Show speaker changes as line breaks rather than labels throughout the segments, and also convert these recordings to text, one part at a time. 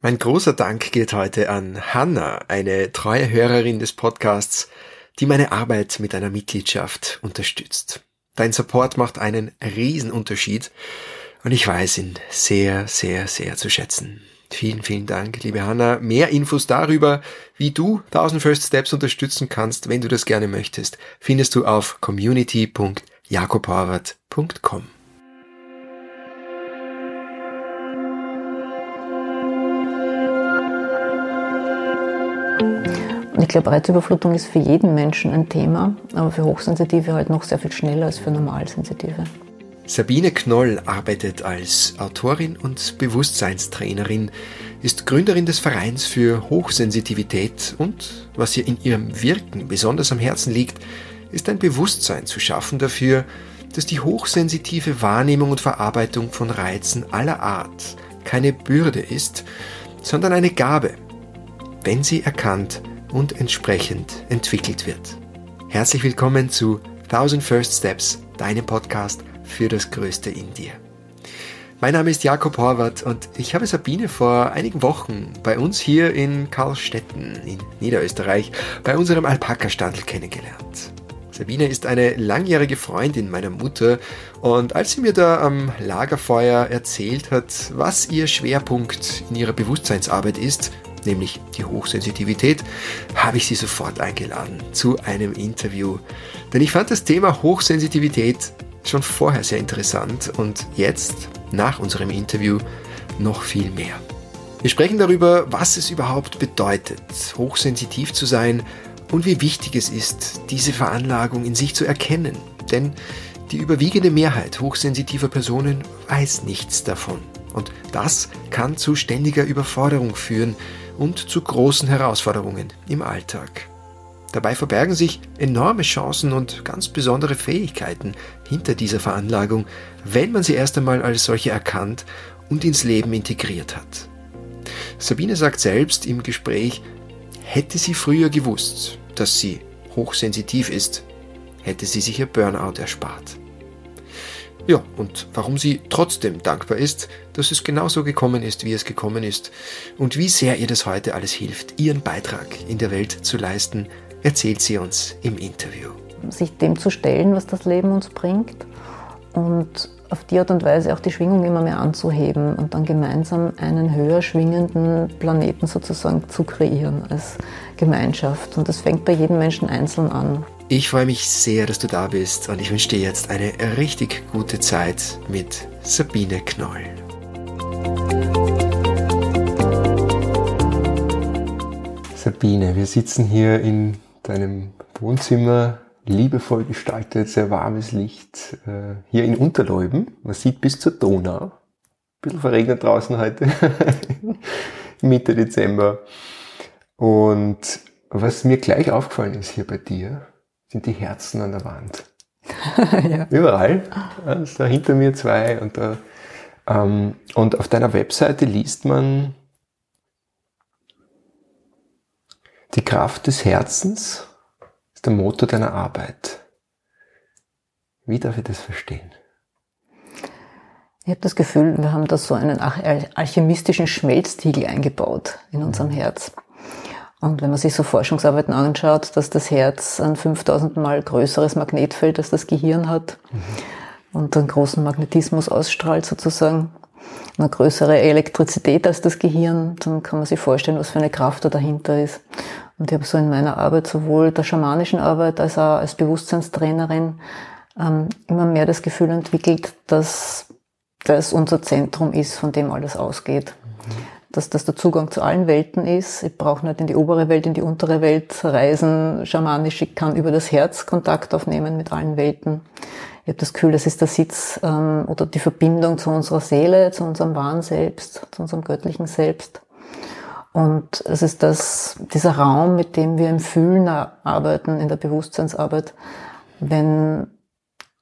Mein großer Dank geht heute an Hanna, eine treue Hörerin des Podcasts, die meine Arbeit mit einer Mitgliedschaft unterstützt. Dein Support macht einen Riesenunterschied und ich weiß ihn sehr, sehr, sehr zu schätzen. Vielen, vielen Dank, liebe Hanna. Mehr Infos darüber, wie du 1000 First Steps unterstützen kannst, wenn du das gerne möchtest, findest du auf community.jakobhorvath.com.
Ich glaube, Reizüberflutung ist für jeden Menschen ein Thema, aber für Hochsensitive halt noch sehr viel schneller als für Normalsensitive.
Sabine Knoll arbeitet als Autorin und Bewusstseinstrainerin, ist Gründerin des Vereins für Hochsensitivität und, was ihr in ihrem Wirken besonders am Herzen liegt, ist ein Bewusstsein zu schaffen dafür, dass die hochsensitive Wahrnehmung und Verarbeitung von Reizen aller Art keine Bürde ist, sondern eine Gabe, wenn sie erkannt und entsprechend entwickelt wird. Herzlich willkommen zu 1000 First Steps, deinem Podcast für das Größte in dir. Mein Name ist Jakob Horvath und ich habe Sabine vor einigen Wochen bei uns hier in Karlstetten in Niederösterreich bei unserem Alpaka-Standel kennengelernt. Sabine ist eine langjährige Freundin meiner Mutter und als sie mir da am Lagerfeuer erzählt hat, was ihr Schwerpunkt in ihrer Bewusstseinsarbeit ist, nämlich die Hochsensitivität, habe ich sie sofort eingeladen zu einem Interview. Denn ich fand das Thema Hochsensitivität schon vorher sehr interessant und jetzt, nach unserem Interview, noch viel mehr. Wir sprechen darüber, was es überhaupt bedeutet, hochsensitiv zu sein und wie wichtig es ist, diese Veranlagung in sich zu erkennen. Denn die überwiegende Mehrheit hochsensitiver Personen weiß nichts davon. Und das kann zu ständiger Überforderung führen und zu großen Herausforderungen im Alltag. Dabei verbergen sich enorme Chancen und ganz besondere Fähigkeiten hinter dieser Veranlagung, wenn man sie erst einmal als solche erkannt und ins Leben integriert hat. Sabine sagt selbst im Gespräch, hätte sie früher gewusst, dass sie hochsensitiv ist, hätte sie sich ihr Burnout erspart. Ja, und warum sie trotzdem dankbar ist, dass es genauso gekommen ist, wie es gekommen ist und wie sehr ihr das heute alles hilft, ihren Beitrag in der Welt zu leisten, erzählt sie uns im Interview.
Sich dem zu stellen, was das Leben uns bringt und auf die Art und Weise auch die Schwingung immer mehr anzuheben und dann gemeinsam einen höher schwingenden Planeten sozusagen zu kreieren als Gemeinschaft. Und das fängt bei jedem Menschen einzeln an.
Ich freue mich sehr, dass du da bist und ich wünsche dir jetzt eine richtig gute Zeit mit Sabine Knoll. Sabine, wir sitzen hier in deinem Wohnzimmer, liebevoll gestaltet, sehr warmes Licht, äh, hier in Unterleuben. Man sieht bis zur Donau. Ein bisschen verregnet draußen heute, Mitte Dezember. Und was mir gleich aufgefallen ist hier bei dir, sind die Herzen an der Wand. ja. Überall. Also da hinter mir zwei und da. Ähm, und auf deiner Webseite liest man die Kraft des Herzens ist der Motor deiner Arbeit. Wie darf ich das verstehen?
Ich habe das Gefühl, wir haben da so einen alchemistischen Schmelztiegel eingebaut in unserem Herz. Und wenn man sich so Forschungsarbeiten anschaut, dass das Herz ein 5000 Mal größeres Magnetfeld als das Gehirn hat mhm. und einen großen Magnetismus ausstrahlt sozusagen, eine größere Elektrizität als das Gehirn, dann kann man sich vorstellen, was für eine Kraft da dahinter ist. Und ich habe so in meiner Arbeit, sowohl der schamanischen Arbeit als auch als Bewusstseinstrainerin, ähm, immer mehr das Gefühl entwickelt, dass das unser Zentrum ist, von dem alles ausgeht. Dass das der Zugang zu allen Welten ist. Ich brauche nicht in die obere Welt, in die untere Welt reisen, schamanisch. Ich kann über das Herz Kontakt aufnehmen mit allen Welten. Ich habe das Gefühl, das ist der Sitz ähm, oder die Verbindung zu unserer Seele, zu unserem wahren Selbst, zu unserem göttlichen Selbst. Und es ist das, dieser Raum, mit dem wir im Fühlen arbeiten, in der Bewusstseinsarbeit, wenn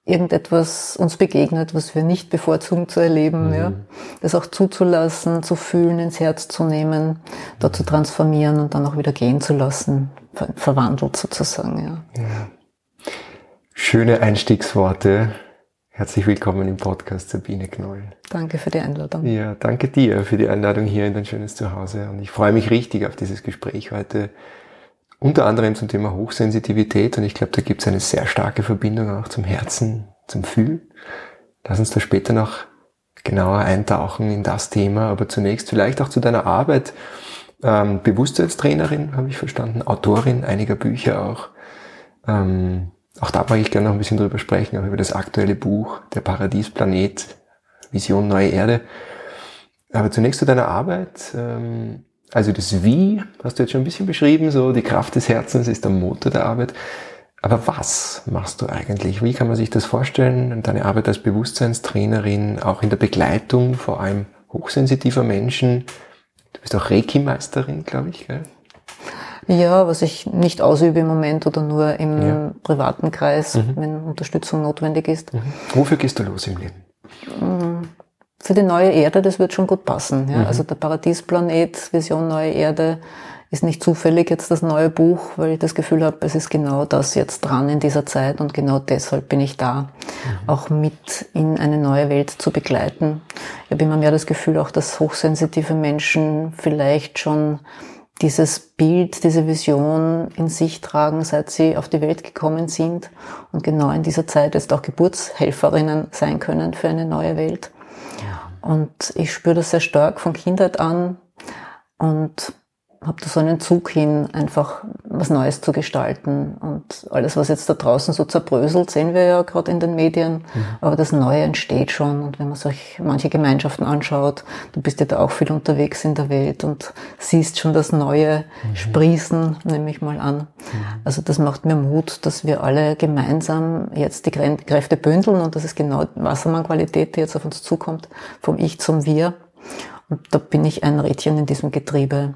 irgendetwas uns begegnet, was wir nicht bevorzugen zu erleben, mhm. ja, das auch zuzulassen, zu fühlen, ins Herz zu nehmen, dort zu transformieren und dann auch wieder gehen zu lassen, ver verwandelt sozusagen. Ja. ja.
Schöne Einstiegsworte. Herzlich willkommen im Podcast Sabine Knoll.
Danke für die Einladung.
Ja, danke dir für die Einladung hier in dein schönes Zuhause. Und ich freue mich richtig auf dieses Gespräch heute. Unter anderem zum Thema Hochsensitivität. Und ich glaube, da gibt es eine sehr starke Verbindung auch zum Herzen, zum Fühlen. Lass uns da später noch genauer eintauchen in das Thema. Aber zunächst vielleicht auch zu deiner Arbeit. Ähm, Bewusstseinstrainerin, habe ich verstanden, Autorin einiger Bücher auch. Ähm, auch da mag ich gerne noch ein bisschen drüber sprechen, auch über das aktuelle Buch, Der Paradiesplanet, Vision Neue Erde. Aber zunächst zu deiner Arbeit. Ähm, also das Wie hast du jetzt schon ein bisschen beschrieben, so die Kraft des Herzens ist der Motor der Arbeit. Aber was machst du eigentlich? Wie kann man sich das vorstellen? Deine Arbeit als Bewusstseinstrainerin, auch in der Begleitung vor allem hochsensitiver Menschen. Du bist auch Reiki-Meisterin, glaube ich, gell?
Ja, was ich nicht ausübe im Moment oder nur im ja. privaten Kreis, mhm. wenn Unterstützung notwendig ist. Mhm.
Wofür gehst du los im Leben?
Mm, für die neue Erde, das wird schon gut passen. Ja. Mhm. Also der Paradiesplanet, Vision Neue Erde, ist nicht zufällig jetzt das neue Buch, weil ich das Gefühl habe, es ist genau das jetzt dran in dieser Zeit und genau deshalb bin ich da, mhm. auch mit in eine neue Welt zu begleiten. Ich habe immer mehr das Gefühl auch, dass hochsensitive Menschen vielleicht schon dieses Bild, diese Vision in sich tragen, seit sie auf die Welt gekommen sind und genau in dieser Zeit jetzt auch Geburtshelferinnen sein können für eine neue Welt. Und ich spüre das sehr stark von Kindheit an. Und habe da so einen Zug hin, einfach was Neues zu gestalten. Und alles, was jetzt da draußen so zerbröselt, sehen wir ja gerade in den Medien. Mhm. Aber das Neue entsteht schon. Und wenn man sich manche Gemeinschaften anschaut, du bist ja da auch viel unterwegs in der Welt und siehst schon das Neue mhm. sprießen, nehme ich mal an. Mhm. Also das macht mir Mut, dass wir alle gemeinsam jetzt die Kräfte bündeln und das ist genau Wassermannqualität, die jetzt auf uns zukommt, vom Ich zum Wir. Und da bin ich ein Rädchen in diesem Getriebe.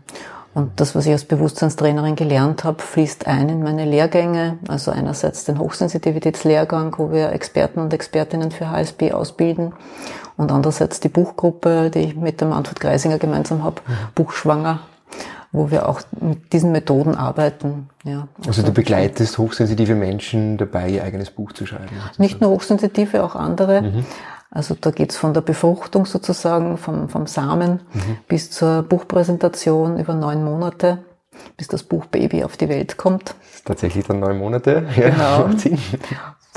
Und das, was ich als Bewusstseinstrainerin gelernt habe, fließt ein in meine Lehrgänge. Also einerseits den Hochsensitivitätslehrgang, wo wir Experten und Expertinnen für HSB ausbilden. Und andererseits die Buchgruppe, die ich mit dem Manfred Greisinger gemeinsam habe, mhm. Buchschwanger, wo wir auch mit diesen Methoden arbeiten. Ja,
also, also du begleitest hochsensitive Menschen dabei, ihr eigenes Buch zu schreiben?
Nicht nur hochsensitive, auch andere. Mhm. Also da geht's von der Befruchtung sozusagen, vom, vom Samen mhm. bis zur Buchpräsentation über neun Monate, bis das Buch Baby auf die Welt kommt.
Tatsächlich dann neun Monate.
Ja, genau.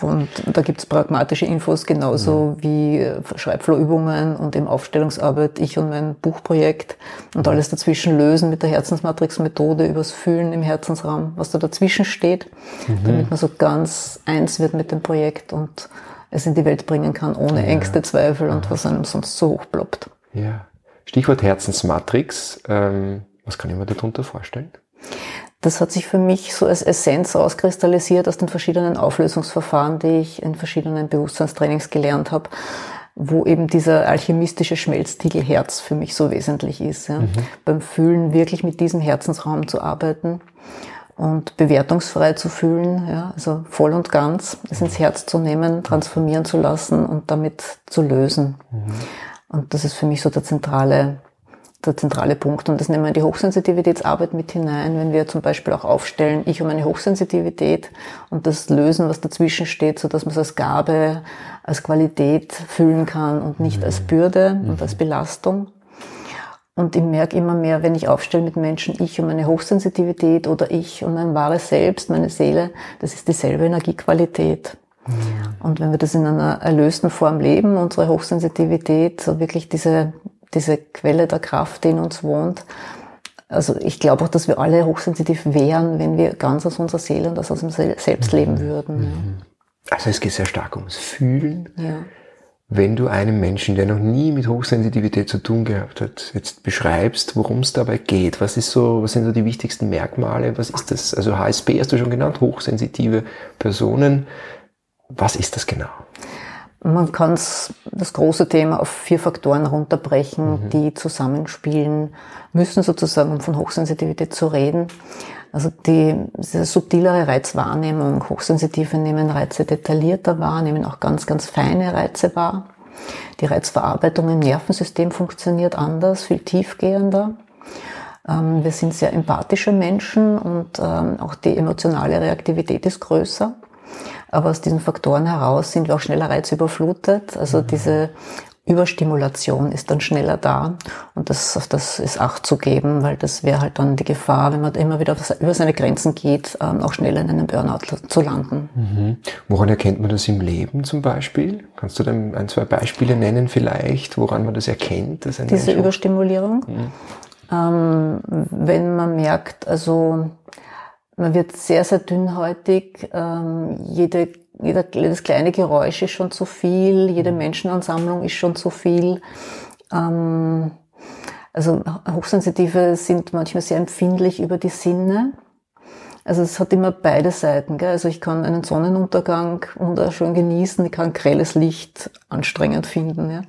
Und da gibt's pragmatische Infos genauso mhm. wie äh, Schreibflohübungen und im Aufstellungsarbeit ich und mein Buchprojekt und alles dazwischen lösen mit der Herzensmatrix-Methode übers Fühlen im Herzensraum, was da dazwischen steht, mhm. damit man so ganz eins wird mit dem Projekt und es in die Welt bringen kann, ohne ja. Ängste, Zweifel und was einem sonst so hoch.
Ja. Stichwort Herzensmatrix. Ähm, was kann ich mir darunter vorstellen?
Das hat sich für mich so als Essenz auskristallisiert aus den verschiedenen Auflösungsverfahren, die ich in verschiedenen Bewusstseinstrainings gelernt habe, wo eben dieser alchemistische Schmelztiegel Herz für mich so wesentlich ist. Ja. Mhm. Beim Fühlen wirklich mit diesem Herzensraum zu arbeiten und bewertungsfrei zu fühlen, ja, also voll und ganz es ins Herz zu nehmen, transformieren zu lassen und damit zu lösen. Mhm. Und das ist für mich so der zentrale, der zentrale Punkt. Und das nehmen wir in die Hochsensitivitätsarbeit mit hinein, wenn wir zum Beispiel auch aufstellen, ich und meine Hochsensitivität und das lösen, was dazwischen steht, so dass man es als Gabe, als Qualität fühlen kann und nicht mhm. als Bürde und als Belastung. Und ich merke immer mehr, wenn ich aufstelle mit Menschen, ich und meine Hochsensitivität oder ich und mein wahres Selbst, meine Seele, das ist dieselbe Energiequalität. Ja. Und wenn wir das in einer erlösten Form leben, unsere Hochsensitivität, so wirklich diese, diese Quelle der Kraft, die in uns wohnt, also ich glaube auch, dass wir alle hochsensitiv wären, wenn wir ganz aus unserer Seele und aus unserem Selbst leben würden. Mhm.
Also es geht sehr stark ums Fühlen. Ja wenn du einem Menschen, der noch nie mit Hochsensitivität zu tun gehabt hat, jetzt beschreibst, worum es dabei geht, was ist so, was sind so die wichtigsten Merkmale, was ist das? Also HSP hast du schon genannt, hochsensitive Personen. Was ist das genau?
Man kann das große Thema auf vier Faktoren runterbrechen, mhm. die zusammenspielen müssen, sozusagen, um von Hochsensitivität zu reden. Also die diese subtilere Reizwahrnehmung, Hochsensitive nehmen Reize detaillierter wahr, nehmen auch ganz, ganz feine Reize wahr. Die Reizverarbeitung im Nervensystem funktioniert anders, viel tiefgehender. Ähm, wir sind sehr empathische Menschen und ähm, auch die emotionale Reaktivität ist größer. Aber aus diesen Faktoren heraus sind wir auch schneller reizüberflutet. Also mhm. diese Überstimulation ist dann schneller da und das, auf das ist Acht zu geben, weil das wäre halt dann die Gefahr, wenn man immer wieder über seine Grenzen geht, ähm, auch schneller in einem Burnout zu landen.
Mhm. Woran erkennt man das im Leben zum Beispiel? Kannst du dann ein, zwei Beispiele nennen vielleicht, woran man das erkennt? Dass
Diese Überstimulierung? Mhm. Ähm, wenn man merkt, also man wird sehr, sehr dünnhäutig, ähm, jede jeder, jedes kleine Geräusch ist schon zu viel, jede mhm. Menschenansammlung ist schon zu viel. Ähm, also Hochsensitive sind manchmal sehr empfindlich über die Sinne. Also es hat immer beide Seiten. Gell? Also ich kann einen Sonnenuntergang wunderschön genießen, ich kann grelles Licht anstrengend finden. Ja? ja.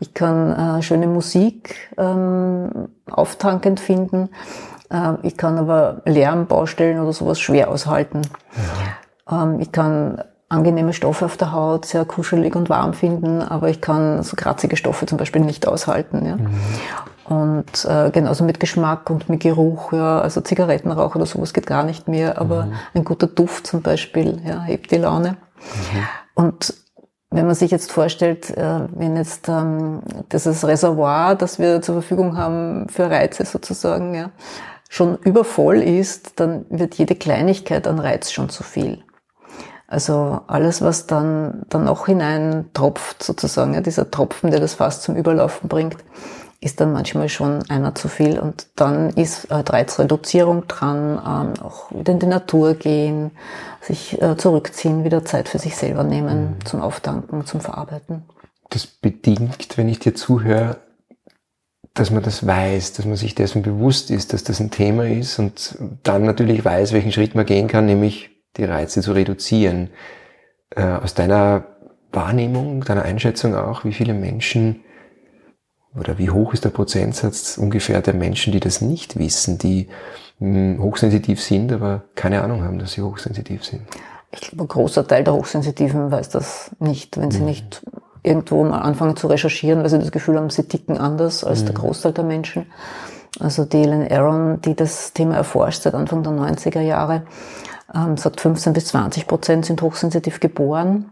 Ich kann äh, schöne Musik ähm, auftankend finden. Äh, ich kann aber Lärm, Baustellen oder sowas schwer aushalten. Ja. Ähm, ich kann angenehme Stoffe auf der Haut sehr kuschelig und warm finden, aber ich kann so kratzige Stoffe zum Beispiel nicht aushalten. Ja. Mhm. Und äh, genauso mit Geschmack und mit Geruch, ja, also Zigarettenrauch oder sowas geht gar nicht mehr, aber mhm. ein guter Duft zum Beispiel, ja, hebt die Laune. Mhm. Und wenn man sich jetzt vorstellt, äh, wenn jetzt ähm, dieses Reservoir, das wir zur Verfügung haben für Reize sozusagen, ja, schon übervoll ist, dann wird jede Kleinigkeit an Reiz schon zu viel. Also alles, was dann, dann noch hinein tropft, sozusagen, ja, dieser Tropfen, der das Fass zum Überlaufen bringt, ist dann manchmal schon einer zu viel. Und dann ist äh, Reizreduzierung dran, ähm, auch wieder in die Natur gehen, sich äh, zurückziehen, wieder Zeit für sich selber nehmen, mhm. zum Auftanken, zum Verarbeiten.
Das bedingt, wenn ich dir zuhöre, dass man das weiß, dass man sich dessen bewusst ist, dass das ein Thema ist und dann natürlich weiß, welchen Schritt man gehen kann, nämlich die Reize zu reduzieren. Äh, aus deiner Wahrnehmung, deiner Einschätzung auch, wie viele Menschen oder wie hoch ist der Prozentsatz ungefähr der Menschen, die das nicht wissen, die mh, hm, hochsensitiv sind, aber keine Ahnung haben, dass sie hochsensitiv sind?
Ich glaube, ein großer Teil der Hochsensitiven weiß das nicht, wenn sie mhm. nicht irgendwo mal anfangen zu recherchieren, weil sie das Gefühl haben, sie ticken anders als mhm. der Großteil der Menschen. Also die Ellen Aron, die das Thema erforscht seit Anfang der 90er Jahre, ähm, sagt 15 bis 20 Prozent sind hochsensitiv geboren.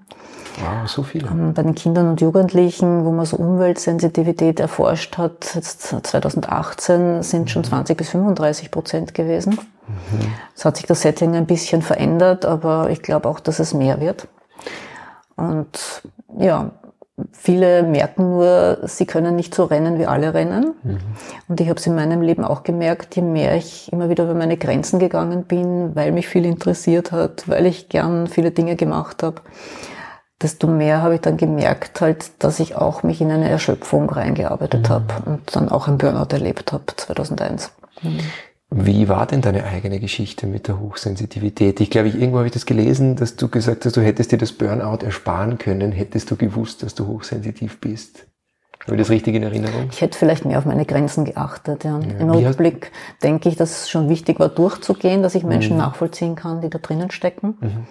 Wow, so viele.
Ähm, bei den Kindern und Jugendlichen, wo man so Umweltsensitivität erforscht hat, jetzt 2018 sind schon 20 bis 35 Prozent gewesen. Mhm. Es hat sich das Setting ein bisschen verändert, aber ich glaube auch, dass es mehr wird. Und ja, Viele merken nur, sie können nicht so rennen, wie alle rennen. Mhm. Und ich habe es in meinem Leben auch gemerkt, je mehr ich immer wieder über meine Grenzen gegangen bin, weil mich viel interessiert hat, weil ich gern viele Dinge gemacht habe, desto mehr habe ich dann gemerkt, halt, dass ich auch mich in eine Erschöpfung reingearbeitet mhm. habe und dann auch ein Burnout erlebt habe 2001. Mhm.
Wie war denn deine eigene Geschichte mit der Hochsensitivität? Ich glaube, ich, irgendwo habe ich das gelesen, dass du gesagt hast, du hättest dir das Burnout ersparen können, hättest du gewusst, dass du hochsensitiv bist. Habe ich das richtig in Erinnerung?
Ich hätte vielleicht mehr auf meine Grenzen geachtet. Ja. ja. Im Rückblick denke ich, dass es schon wichtig war, durchzugehen, dass ich Menschen mhm. nachvollziehen kann, die da drinnen stecken. Mhm.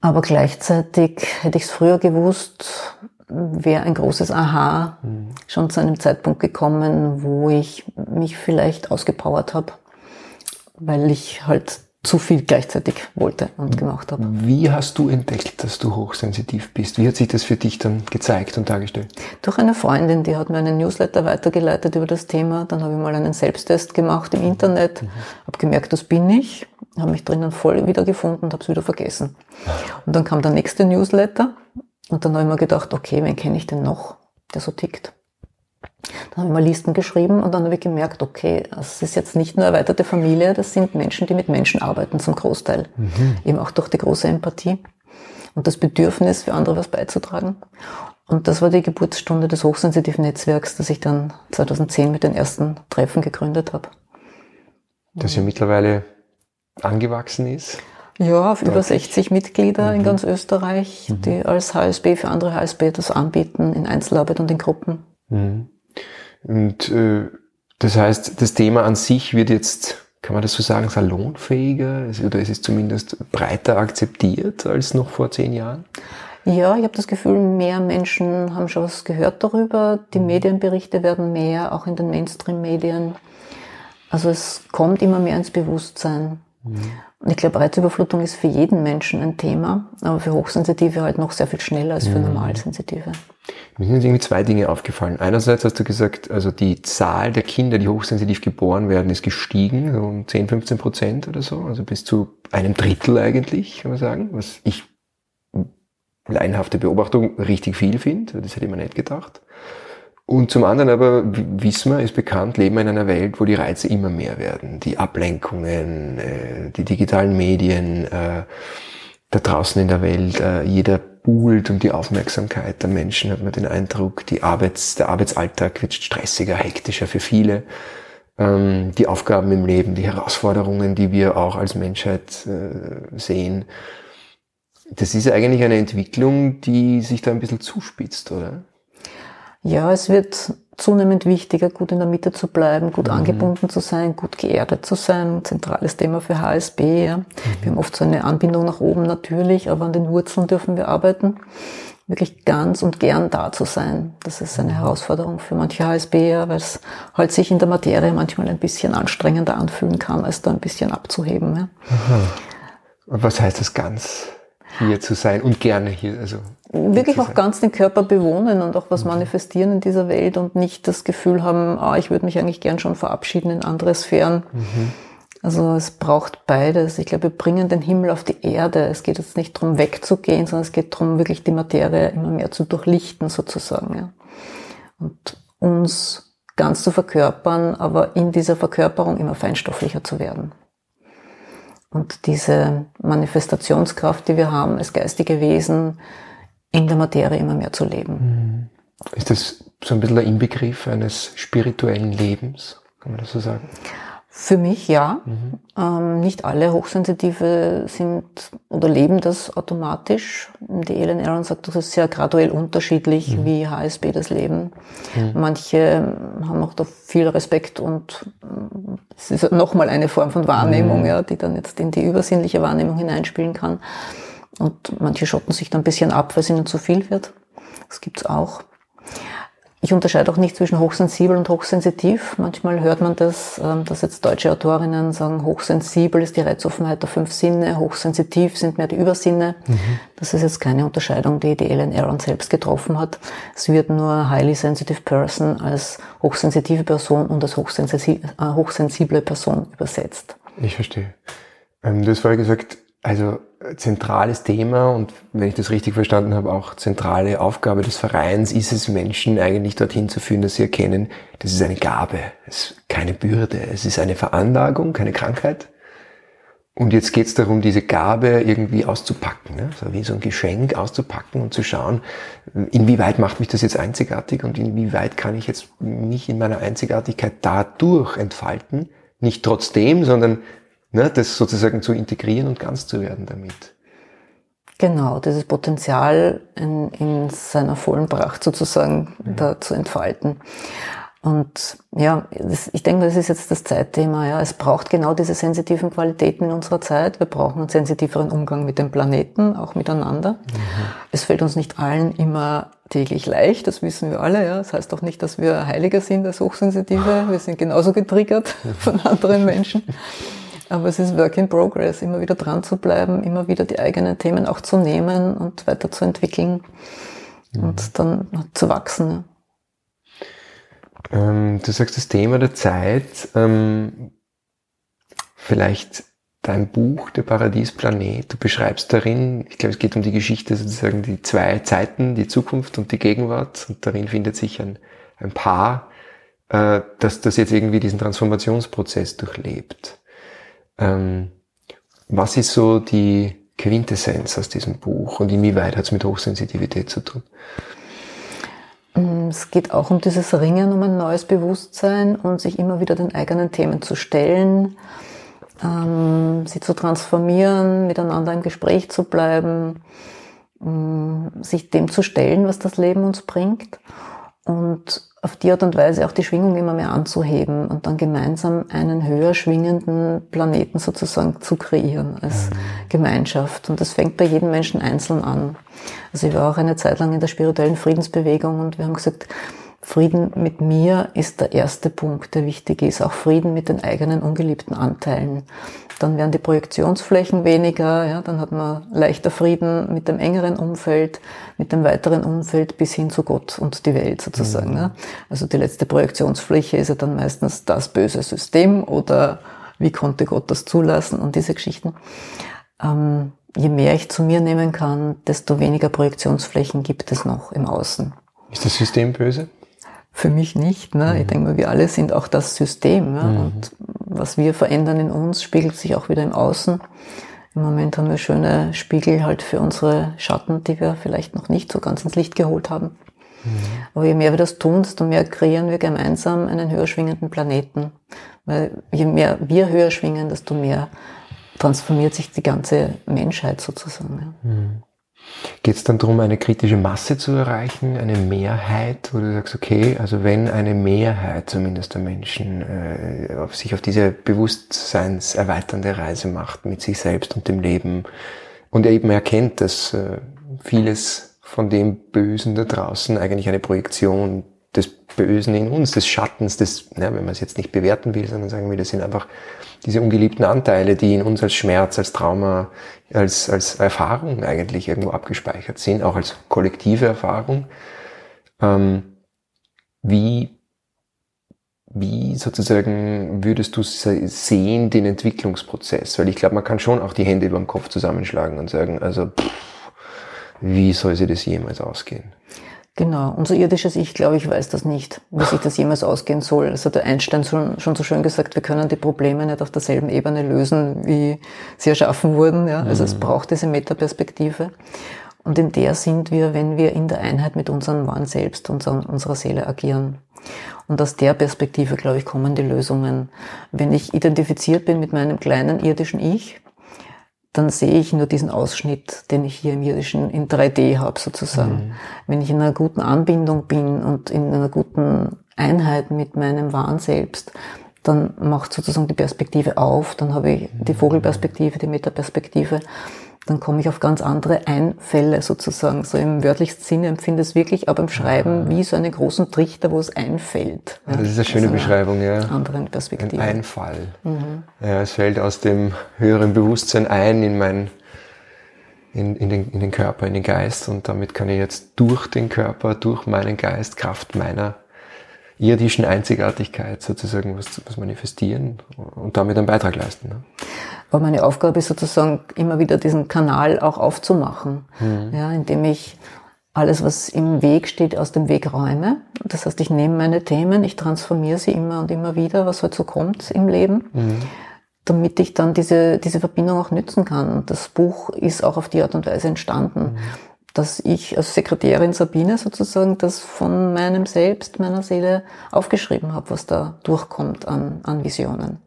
Aber gleichzeitig hätte ich es früher gewusst, wäre ein großes Aha mhm. schon zu einem Zeitpunkt gekommen, wo ich mich vielleicht ausgepowert habe, weil ich halt zu viel gleichzeitig wollte und gemacht habe.
Wie hast du entdeckt, dass du hochsensitiv bist? Wie hat sich das für dich dann gezeigt und dargestellt?
Durch eine Freundin, die hat mir einen Newsletter weitergeleitet über das Thema. Dann habe ich mal einen Selbsttest gemacht im Internet, mhm. habe gemerkt, das bin ich, habe mich drinnen voll wiedergefunden und habe es wieder vergessen. Und dann kam der nächste Newsletter und dann habe ich mir gedacht, okay, wen kenne ich denn noch, der so tickt? Dann habe ich mal Listen geschrieben und dann habe ich gemerkt, okay, es ist jetzt nicht nur erweiterte Familie, das sind Menschen, die mit Menschen arbeiten zum Großteil. Mhm. Eben auch durch die große Empathie und das Bedürfnis, für andere was beizutragen. Und das war die Geburtsstunde des hochsensitiven Netzwerks, das ich dann 2010 mit den ersten Treffen gegründet habe.
Das ja mittlerweile angewachsen ist.
Ja, auf über 60 Mitglieder mhm. in ganz Österreich, mhm. die als HSB für andere HSB das anbieten, in Einzelarbeit und in Gruppen.
Mhm. Und äh, das heißt, das Thema an sich wird jetzt, kann man das so sagen, salonfähiger oder ist es zumindest breiter akzeptiert als noch vor zehn Jahren?
Ja, ich habe das Gefühl, mehr Menschen haben schon was gehört darüber. Die mhm. Medienberichte werden mehr, auch in den Mainstream-Medien. Also es kommt immer mehr ins Bewusstsein. Und ich glaube, Reizüberflutung ist für jeden Menschen ein Thema, aber für Hochsensitive halt noch sehr viel schneller als für mhm. Normalsensitive.
Mir sind irgendwie zwei Dinge aufgefallen. Einerseits hast du gesagt, also die Zahl der Kinder, die hochsensitiv geboren werden, ist gestiegen, so um 10, 15 Prozent oder so, also bis zu einem Drittel eigentlich, kann man sagen, was ich leinhafte Beobachtung richtig viel finde. Das hätte ich mir nicht gedacht. Und zum anderen aber wissen wir, ist bekannt, leben wir in einer Welt, wo die Reize immer mehr werden. Die Ablenkungen, äh, die digitalen Medien, äh, da draußen in der Welt, äh, jeder buhlt um die Aufmerksamkeit der Menschen, hat man den Eindruck, die Arbeits-, der Arbeitsalltag wird stressiger, hektischer für viele. Ähm, die Aufgaben im Leben, die Herausforderungen, die wir auch als Menschheit sehen. Das ist eigentlich eine Entwicklung, die sich da ein bisschen zuspitzt, oder?
Ja, es wird zunehmend wichtiger, gut in der Mitte zu bleiben, gut mhm. angebunden zu sein, gut geerdet zu sein. Zentrales Thema für HSB. Ja. Mhm. Wir haben oft so eine Anbindung nach oben natürlich, aber an den Wurzeln dürfen wir arbeiten. Wirklich ganz und gern da zu sein. Das ist eine mhm. Herausforderung für manche HSB, weil es halt sich in der Materie manchmal ein bisschen anstrengender anfühlen kann, als da ein bisschen abzuheben. Ja.
Was heißt das ganz? Hier zu sein und gerne hier. Also
Wirklich auch ganz den Körper bewohnen und auch was mhm. manifestieren in dieser Welt und nicht das Gefühl haben, ah, ich würde mich eigentlich gern schon verabschieden in andere Sphären. Mhm. Also es braucht beides. Ich glaube, wir bringen den Himmel auf die Erde. Es geht jetzt nicht darum, wegzugehen, sondern es geht darum, wirklich die Materie immer mehr zu durchlichten sozusagen. Ja. Und uns ganz zu verkörpern, aber in dieser Verkörperung immer feinstofflicher zu werden. Und diese Manifestationskraft, die wir haben als geistige Wesen, in der Materie immer mehr zu leben.
Mhm. Ist das so ein bisschen der Inbegriff eines spirituellen Lebens? Kann man das so sagen?
Für mich ja. Mhm. Ähm, nicht alle Hochsensitive sind oder leben das automatisch. Die Ellen Aaron sagt, das ist sehr graduell unterschiedlich, mhm. wie HSB das leben. Mhm. Manche haben auch da viel Respekt und äh, es ist nochmal eine Form von Wahrnehmung, mhm. ja, die dann jetzt in die übersinnliche Wahrnehmung hineinspielen kann. Und manche schotten sich dann ein bisschen ab, weil es ihnen zu viel wird. Das gibt's auch. Ich unterscheide auch nicht zwischen hochsensibel und hochsensitiv. Manchmal hört man das, ähm, dass jetzt deutsche Autorinnen sagen, hochsensibel ist die Reizoffenheit der fünf Sinne, hochsensitiv sind mehr die Übersinne. Mhm. Das ist jetzt keine Unterscheidung, die die Ellen Aron selbst getroffen hat. Es wird nur highly sensitive person als hochsensitive Person und als hochsensible, äh, hochsensible Person übersetzt.
Ich verstehe. Ähm, du hast vorher gesagt, also zentrales Thema und wenn ich das richtig verstanden habe, auch zentrale Aufgabe des Vereins ist es, Menschen eigentlich dorthin zu führen, dass sie erkennen, das ist eine Gabe, es ist keine Bürde, es ist eine Veranlagung, keine Krankheit. Und jetzt geht es darum, diese Gabe irgendwie auszupacken, ne? so wie so ein Geschenk auszupacken und zu schauen, inwieweit macht mich das jetzt einzigartig und inwieweit kann ich jetzt mich in meiner Einzigartigkeit dadurch entfalten, nicht trotzdem, sondern ne, das sozusagen zu integrieren und ganz zu werden damit.
Genau, dieses Potenzial in, in seiner vollen Pracht sozusagen mhm. da zu entfalten. Und ja, das, ich denke, das ist jetzt das Zeitthema. Ja. Es braucht genau diese sensitiven Qualitäten in unserer Zeit. Wir brauchen einen sensitiveren Umgang mit dem Planeten, auch miteinander. Mhm. Es fällt uns nicht allen immer täglich leicht, das wissen wir alle. Ja. Das heißt auch nicht, dass wir heiliger sind als Hochsensitive. Wir sind genauso getriggert von anderen Menschen. Aber es ist Work in Progress, immer wieder dran zu bleiben, immer wieder die eigenen Themen auch zu nehmen und weiterzuentwickeln mhm. und dann zu wachsen.
Ähm, du sagst das Thema der Zeit, ähm, vielleicht dein Buch, der Paradiesplanet, du beschreibst darin, ich glaube, es geht um die Geschichte sozusagen, die zwei Zeiten, die Zukunft und die Gegenwart und darin findet sich ein, ein Paar, äh, das, das jetzt irgendwie diesen Transformationsprozess durchlebt. Ähm, was ist so die Quintessenz aus diesem Buch und inwieweit hat es mit Hochsensitivität zu tun?
Mm, es geht auch um dieses Ringen um ein neues Bewusstsein und sich immer wieder den eigenen Themen zu stellen, ähm, sie zu transformieren, miteinander im Gespräch zu bleiben, ähm, sich dem zu stellen, was das Leben uns bringt und auf die Art und Weise auch die Schwingung immer mehr anzuheben und dann gemeinsam einen höher schwingenden Planeten sozusagen zu kreieren als mhm. Gemeinschaft. Und das fängt bei jedem Menschen einzeln an. Also ich war auch eine Zeit lang in der spirituellen Friedensbewegung und wir haben gesagt, Frieden mit mir ist der erste Punkt, der wichtig ist. Auch Frieden mit den eigenen ungeliebten Anteilen. Dann werden die Projektionsflächen weniger, ja, dann hat man leichter Frieden mit dem engeren Umfeld, mit dem weiteren Umfeld bis hin zu Gott und die Welt sozusagen. Mhm. Ja. Also die letzte Projektionsfläche ist ja dann meistens das böse System oder wie konnte Gott das zulassen und diese Geschichten. Ähm, je mehr ich zu mir nehmen kann, desto weniger Projektionsflächen gibt es noch im Außen.
Ist das System böse?
Für mich nicht. Ne? Mhm. Ich denke mal, wir alle sind auch das System. Ja? Mhm. Und was wir verändern in uns, spiegelt sich auch wieder im Außen. Im Moment haben wir schöne Spiegel halt für unsere Schatten, die wir vielleicht noch nicht so ganz ins Licht geholt haben. Mhm. Aber je mehr wir das tun, desto mehr kreieren wir gemeinsam einen höher schwingenden Planeten. Weil je mehr wir höher schwingen, desto mehr transformiert sich die ganze Menschheit sozusagen. Ja.
Geht es dann darum, eine kritische Masse zu erreichen, eine Mehrheit, wo du sagst, okay, also wenn eine Mehrheit zumindest der Menschen äh, auf sich auf diese bewusstseinserweiternde Reise macht mit sich selbst und dem Leben und er eben erkennt, dass äh, vieles von dem Bösen da draußen eigentlich eine Projektion des Bösen in uns, des Schattens, des, ja, wenn man es jetzt nicht bewerten will, sondern sagen wir, das sind einfach diese ungeliebten Anteile, die in uns als Schmerz, als Trauma, als, als Erfahrung eigentlich irgendwo abgespeichert sind, auch als kollektive Erfahrung. Ähm, wie, wie sozusagen würdest du sehen den Entwicklungsprozess? Weil ich glaube, man kann schon auch die Hände über dem Kopf zusammenschlagen und sagen, also pff, wie soll sie das jemals ausgehen?
Genau, unser irdisches Ich, glaube ich, weiß das nicht, wie sich das jemals ausgehen soll. Das hat der Einstein schon, schon so schön gesagt, wir können die Probleme nicht auf derselben Ebene lösen, wie sie erschaffen wurden. Ja? Also mhm. es braucht diese Metaperspektive. Und in der sind wir, wenn wir in der Einheit mit unserem wahren Selbst, unserer, unserer Seele agieren. Und aus der Perspektive, glaube ich, kommen die Lösungen. Wenn ich identifiziert bin mit meinem kleinen irdischen Ich, dann sehe ich nur diesen Ausschnitt, den ich hier im Irdischen in 3D habe sozusagen. Mhm. Wenn ich in einer guten Anbindung bin und in einer guten Einheit mit meinem wahren Selbst, dann macht sozusagen die Perspektive auf, dann habe ich die mhm. Vogelperspektive, die Metaperspektive dann komme ich auf ganz andere Einfälle sozusagen. So im wörtlichsten Sinne empfinde ich es wirklich, aber im Schreiben ja. wie so einen großen Trichter, wo es einfällt.
Ja, das ist eine schöne also Beschreibung, ja.
Anderen Perspektive.
Ein Einfall. Mhm. Ja, es fällt aus dem höheren Bewusstsein ein in mein, in, in, den, in den Körper, in den Geist und damit kann ich jetzt durch den Körper, durch meinen Geist, Kraft meiner irdischen Einzigartigkeit sozusagen was, was manifestieren und damit einen Beitrag leisten. Ne?
Aber meine Aufgabe ist sozusagen immer wieder diesen Kanal auch aufzumachen, mhm. ja, indem ich alles, was im Weg steht, aus dem Weg räume. Das heißt, ich nehme meine Themen, ich transformiere sie immer und immer wieder, was halt so kommt im Leben, mhm. damit ich dann diese, diese Verbindung auch nützen kann. Und das Buch ist auch auf die Art und Weise entstanden, mhm. dass ich als Sekretärin Sabine sozusagen das von meinem Selbst, meiner Seele aufgeschrieben habe, was da durchkommt an, an Visionen.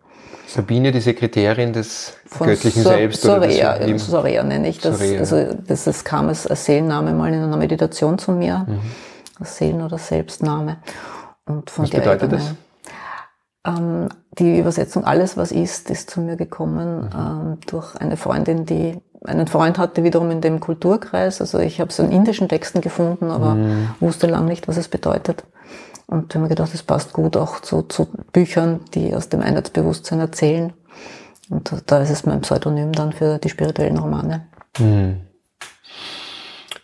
Sabine, die Sekretärin des Von göttlichen so Selbst?
Sorea, oder das Sorea nenne ich das. Sorea. Also das, das kam als, als Seelenname mal in einer Meditation zu mir. Mhm. Als Seelen- oder Selbstname.
Und von was der bedeutet
das? Ähm, die Übersetzung Alles, was ist, ist zu mir gekommen mhm. ähm, durch eine Freundin, die einen Freund hatte wiederum in dem Kulturkreis. Also ich habe es in indischen Texten gefunden, aber mhm. wusste lang nicht, was es bedeutet. Und wir haben gedacht, es passt gut auch zu, zu Büchern, die aus dem Einheitsbewusstsein erzählen. Und da ist es mein Pseudonym dann für die spirituellen Romane. Hm.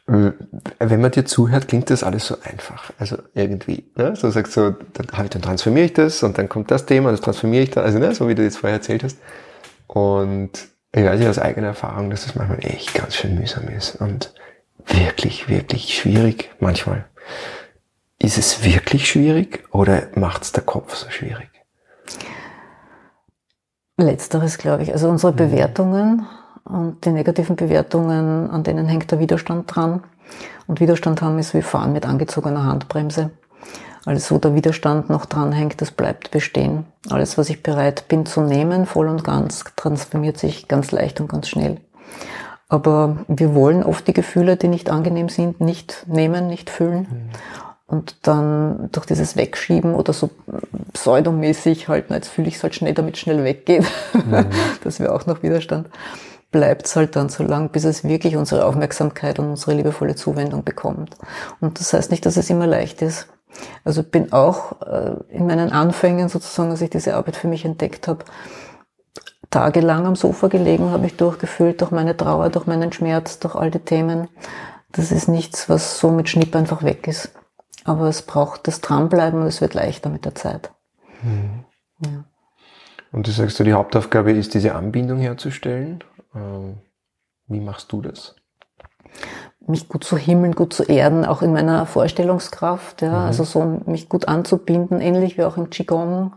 Wenn man dir zuhört, klingt das alles so einfach. Also irgendwie, ne? So sagst du, dann, dann transformiere ich das und dann kommt das Thema, das transformiere ich dann, also ne? so wie du jetzt vorher erzählt hast. Und ich weiß ja aus eigener Erfahrung, dass das manchmal echt ganz schön mühsam ist und wirklich, wirklich schwierig manchmal. Ist es wirklich schwierig oder macht es der Kopf so schwierig?
Letzteres, glaube ich. Also unsere mhm. Bewertungen und die negativen Bewertungen, an denen hängt der Widerstand dran. Und Widerstand haben ist wie Fahren mit angezogener Handbremse. Alles, wo der Widerstand noch dran hängt, das bleibt bestehen. Alles, was ich bereit bin zu nehmen, voll und ganz, transformiert sich ganz leicht und ganz schnell. Aber wir wollen oft die Gefühle, die nicht angenehm sind, nicht nehmen, nicht fühlen. Und dann durch dieses Wegschieben oder so pseudomäßig halt, na, jetzt fühle ich es halt schnell, damit schnell weggeht. Mhm. das wäre auch noch Widerstand. Bleibt es halt dann so lang, bis es wirklich unsere Aufmerksamkeit und unsere liebevolle Zuwendung bekommt. Und das heißt nicht, dass es immer leicht ist. Also ich bin auch äh, in meinen Anfängen sozusagen, als ich diese Arbeit für mich entdeckt habe, tagelang am Sofa gelegen, habe ich durchgefühlt durch meine Trauer, durch meinen Schmerz, durch all die Themen. Das ist nichts, was so mit Schnipp einfach weg ist. Aber es braucht das Dranbleiben und es wird leichter mit der Zeit. Mhm.
Ja. Und du sagst, die Hauptaufgabe ist, diese Anbindung herzustellen. Ähm, wie machst du das?
Mich gut zu himmeln, gut zu erden, auch in meiner Vorstellungskraft, ja, mhm. also so mich gut anzubinden, ähnlich wie auch im Qigong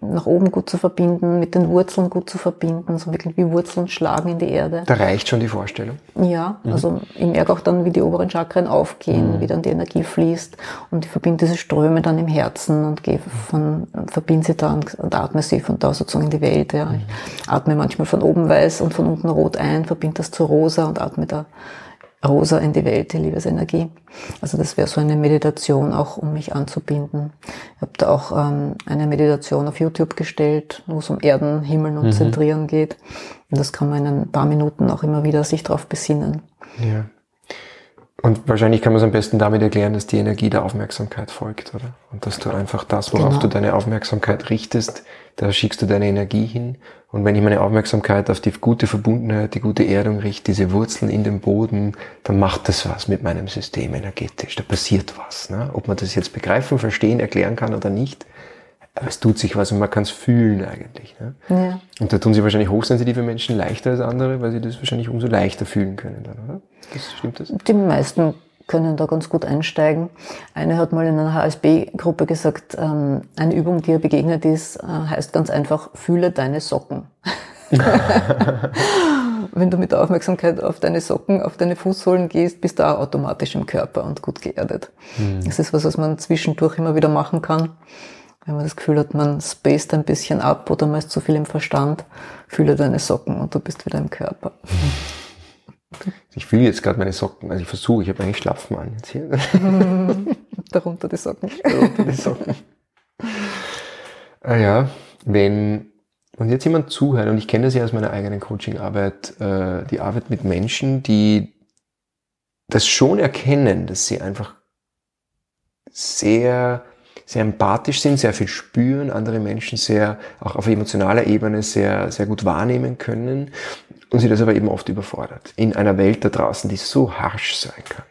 nach oben gut zu verbinden, mit den Wurzeln gut zu verbinden, so wirklich wie Wurzeln schlagen in die Erde.
Da reicht schon die Vorstellung.
Ja, mhm. also ich merke auch dann, wie die oberen Chakren aufgehen, mhm. wie dann die Energie fließt und ich verbinde diese Ströme dann im Herzen und gehe von, verbinde sie dann und atme sie von da sozusagen in die Welt. Ja. Ich atme manchmal von oben weiß und von unten rot ein, verbinde das zu rosa und atme da rosa in die Welt, die Liebesenergie. Also das wäre so eine Meditation auch, um mich anzubinden. Ich habe da auch ähm, eine Meditation auf YouTube gestellt, wo es um Erden, Himmeln und mhm. Zentrieren geht. Und das kann man in ein paar Minuten auch immer wieder sich darauf besinnen.
Ja. Und wahrscheinlich kann man es am besten damit erklären, dass die Energie der Aufmerksamkeit folgt, oder? Und dass du einfach das, worauf genau. du deine Aufmerksamkeit richtest, da schickst du deine Energie hin. Und wenn ich meine Aufmerksamkeit auf die gute Verbundenheit, die gute Erdung richte, diese Wurzeln in den Boden, dann macht das was mit meinem System energetisch. Da passiert was. Ne? Ob man das jetzt begreifen, verstehen, erklären kann oder nicht, aber es tut sich was und man kann es fühlen eigentlich. Ne? Ja. Und da tun sich wahrscheinlich hochsensitive Menschen leichter als andere, weil sie das wahrscheinlich umso leichter fühlen können dann, oder?
Das, stimmt das? Die meisten können da ganz gut einsteigen. Eine hat mal in einer HSB-Gruppe gesagt, ähm, eine Übung, die ihr begegnet ist, äh, heißt ganz einfach, fühle deine Socken. Wenn du mit der Aufmerksamkeit auf deine Socken, auf deine Fußsohlen gehst, bist du auch automatisch im Körper und gut geerdet. Mhm. Das ist was, was man zwischendurch immer wieder machen kann. Wenn man das Gefühl hat, man spaced ein bisschen ab oder man ist zu viel im Verstand, fühle deine Socken und du bist wieder im Körper.
Ich fühle jetzt gerade meine Socken, also ich versuche, ich habe eigentlich Schlapfen an jetzt hier.
Darunter die Socken.
Darunter die Socken. ah ja, wenn, wenn jetzt jemand zuhört, und ich kenne das ja aus meiner eigenen Coachingarbeit, äh, die Arbeit mit Menschen, die das schon erkennen, dass sie einfach sehr sehr empathisch sind, sehr viel spüren, andere Menschen sehr, auch auf emotionaler Ebene sehr, sehr gut wahrnehmen können und sie das aber eben oft überfordert. In einer Welt da draußen, die so harsh sein kann.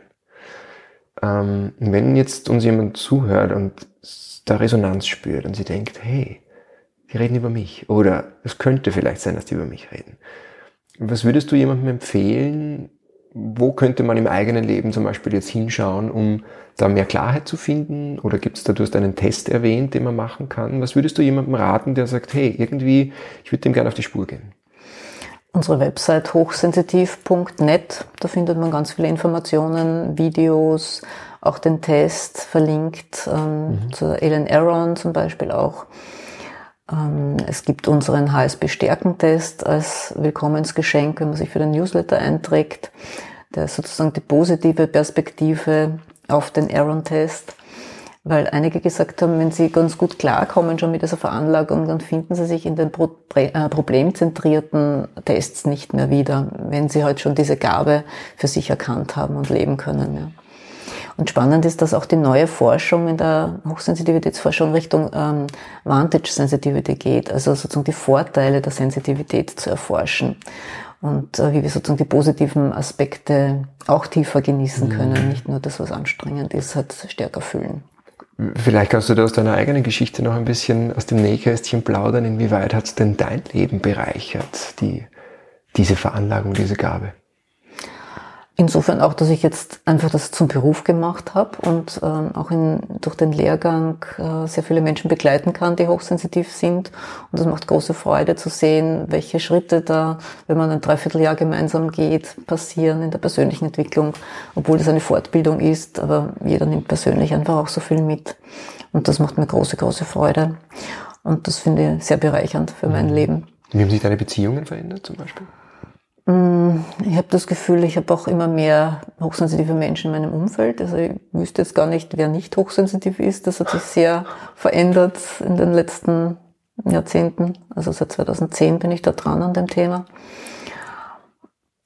Ähm, wenn jetzt uns jemand zuhört und da Resonanz spürt und sie denkt, hey, die reden über mich oder es könnte vielleicht sein, dass die über mich reden. Was würdest du jemandem empfehlen, wo könnte man im eigenen Leben zum Beispiel jetzt hinschauen, um da mehr Klarheit zu finden? Oder gibt es da, du hast einen Test erwähnt, den man machen kann. Was würdest du jemandem raten, der sagt, hey, irgendwie, ich würde dem gerne auf die Spur gehen?
Unsere Website hochsensitiv.net, da findet man ganz viele Informationen, Videos, auch den Test verlinkt, ähm, mhm. zu Ellen Aaron zum Beispiel auch. Ähm, es gibt unseren HSB-Stärkentest als Willkommensgeschenk, wenn man sich für den Newsletter einträgt. Der ist sozusagen die positive Perspektive auf den Aaron-Test. Weil einige gesagt haben, wenn sie ganz gut klarkommen schon mit dieser Veranlagung, dann finden sie sich in den äh, problemzentrierten Tests nicht mehr wieder, wenn sie halt schon diese Gabe für sich erkannt haben und leben können. Ja. Und spannend ist, dass auch die neue Forschung in der Hochsensitivitätsforschung Richtung ähm, Vantage Sensitivity geht, also sozusagen die Vorteile der Sensitivität zu erforschen und äh, wie wir sozusagen die positiven Aspekte auch tiefer genießen mhm. können, nicht nur das, was anstrengend ist, halt stärker fühlen.
Vielleicht kannst du da aus deiner eigenen Geschichte noch ein bisschen aus dem Nähkästchen plaudern. Inwieweit hat es denn dein Leben bereichert, die, diese Veranlagung, diese Gabe?
Insofern auch, dass ich jetzt einfach das zum Beruf gemacht habe und ähm, auch in, durch den Lehrgang äh, sehr viele Menschen begleiten kann, die hochsensitiv sind. Und es macht große Freude zu sehen, welche Schritte da, wenn man ein Dreivierteljahr gemeinsam geht, passieren in der persönlichen Entwicklung, obwohl das eine Fortbildung ist, aber jeder nimmt persönlich einfach auch so viel mit. Und das macht mir große, große Freude. Und das finde ich sehr bereichernd für mein mhm. Leben.
Wie haben sich deine Beziehungen verändert zum Beispiel?
Mm, ich habe das Gefühl, ich habe auch immer mehr hochsensitive Menschen in meinem Umfeld. Also ich wüsste jetzt gar nicht, wer nicht hochsensitiv ist. Das hat sich sehr verändert in den letzten Jahrzehnten. Also seit 2010 bin ich da dran an dem Thema.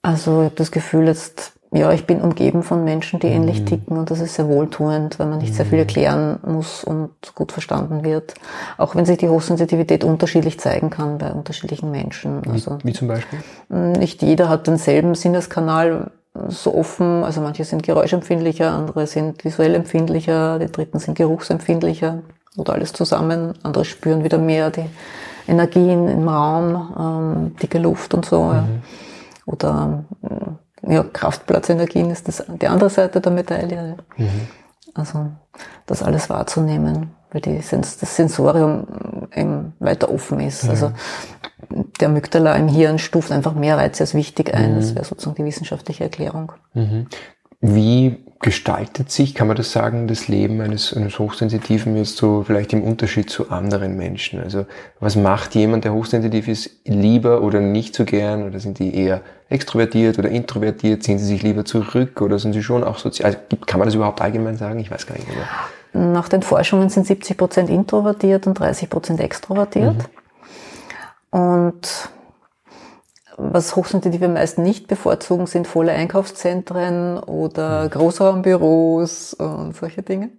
Also ich habe das Gefühl, jetzt ja, ich bin umgeben von Menschen, die ähnlich mhm. ticken und das ist sehr wohltuend, weil man nicht sehr viel mhm. erklären muss und gut verstanden wird. Auch wenn sich die Hochsensitivität unterschiedlich zeigen kann bei unterschiedlichen Menschen.
Also, wie, wie zum Beispiel?
Nicht jeder hat denselben Sinneskanal so offen. Also manche sind geräuschempfindlicher, andere sind visuell empfindlicher, die dritten sind geruchsempfindlicher oder alles zusammen. Andere spüren wieder mehr die Energien im Raum, ähm, dicke Luft und so. Mhm. Ja. Oder ja, Kraftplatzenergien ist das die andere Seite der Medaille. Mhm. Also das alles wahrzunehmen, weil die, das Sensorium eben weiter offen ist. Mhm. Also der Amygdala im Hirn stuft einfach mehr Reize als wichtig ein. Mhm. Das wäre sozusagen die wissenschaftliche Erklärung.
Mhm. Wie gestaltet sich, kann man das sagen, das Leben eines, eines Hochsensitiven jetzt so vielleicht im Unterschied zu anderen Menschen? Also was macht jemand, der hochsensitiv ist, lieber oder nicht so gern? Oder sind die eher extrovertiert oder introvertiert? Ziehen sie sich lieber zurück oder sind sie schon auch sozial? Also, kann man das überhaupt allgemein sagen? Ich weiß gar nicht. Oder?
Nach den Forschungen sind 70 Prozent introvertiert und 30 Prozent extrovertiert. Mhm. Und was Hochsensitive meist nicht bevorzugen, sind volle Einkaufszentren oder mhm. Großraumbüros und solche Dinge.